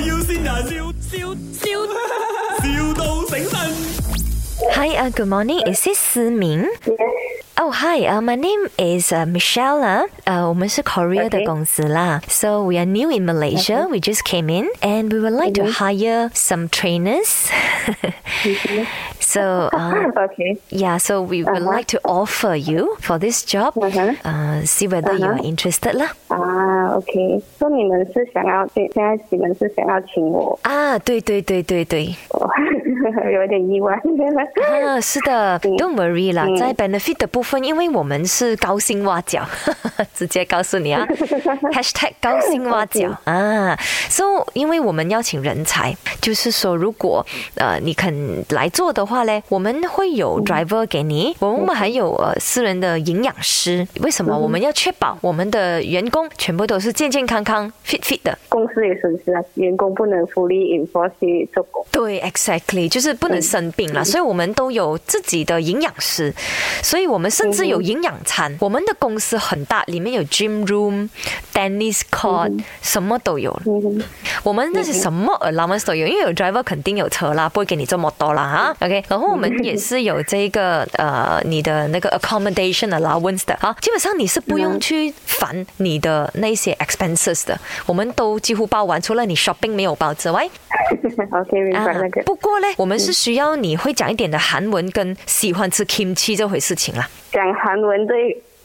要先人，笑笑笑，,笑到醒神。 Hi, uh, good morning. Is this 思明 Yes. Oh, hi. Uh, my name is uh, Michelle 啊。呃，我们是 Korea 的 Okay. 公司啦。So we are new in Malaysia. We just came in, and we would like to hire some trainers. so, uh, OK， yeah. So we would Uh-huh. like to offer you for this job. Uh-huh. Uh, see whether you are Uh-huh. interested 啦。 啊，OK，说你们是想要现现在你们是想要请我，啊，对对对对对。我 有点意外。啊，是的 嗯，Don't worry 啦，嗯。在 benefit 的部分，因为我们是高薪挖角，直接告诉你啊，#hashtag 高薪挖角啊，so 因为我们邀请人才，就是说如果呃你肯来做的话嘞，我们会有 driver 给你，我们还有呃私人的营养师，为什么？我们要确保我们的员工全部都是健健康康 fit fit 的。公司也损失啊，员工不能福利 enforce 去做工。对，exactly，就是不能生病了，所以我们都有自己的营养师，所以我们甚至有营养餐。我们的公司很大，里面有 gym room、tennis court，、什么都有。嗯我们那些什么 allowance 都有，因为有 driver 肯定有车啦，不会给你这么多啦哈。OK，然后我们也是有这个呃你的那个 accommodation allowance 的啊，基本上你是不用去烦你的那些 expenses 的，我们都几乎包完，除了你 shopping 没有包之外。OK，明白那个。不过呢，我们是需要你会讲一点的韩文跟喜欢吃 kimchi 这回事情啦。讲韩文这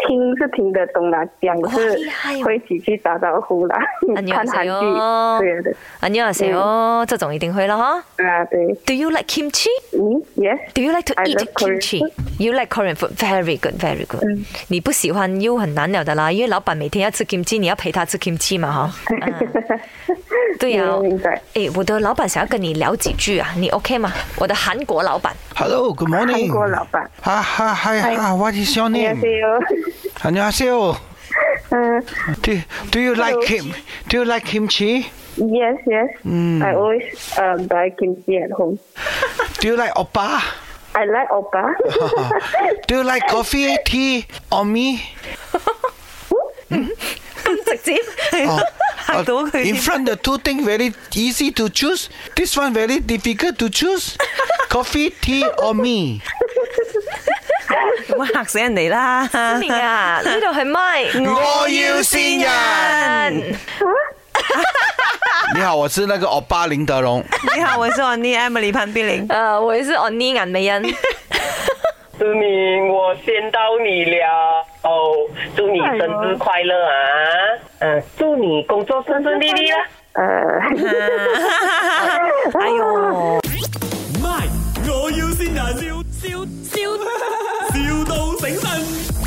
听是听得懂啦，讲哇是厉害哦会起去打招呼啦，看韩剧 안녕하세요 对的。 안녕하세요，这种一定会了哈。啊，对， Do you like kimchi? 嗯，Yes。 Do you like to I eat love Korean kimchi? food. You like Korean food? Very good, very good. 嗯你不喜欢又很难了的啦，因为老板每天要吃 kimchi，你要陪他吃 kimchi 嘛哈。嗯对呀、明明白。诶，我的老板想要跟你聊几句啊，你 OK 吗？我的韩国老板。 Hello, good morning. 한국老板. Ah, hi, hi, hi. What is your name? 안녕하세요. 안녕하세요. Do, do you like kim? Do you like kimchi? Yes, yes. Mm. I always uh, buy kimchi at home. Do you like oppa? I like oppa. do you like coffee, tea, or me? oh. uh, in front the two things very easy to choose. This one very difficult to choose. Coffee, tea, or me? 咁嚇死人哋啦！明啊，呢度係咪？我要先人。你好，我是那个欧巴林德龙。你好，我是 Oni Emily 潘碧玲。呃，我也是 on 尼眼美人。思明，我先到你了哦，祝你生日快乐啊！嗯，祝你工作顺顺利利啦。呃，哎呦我要先人笑笑笑笑到醒身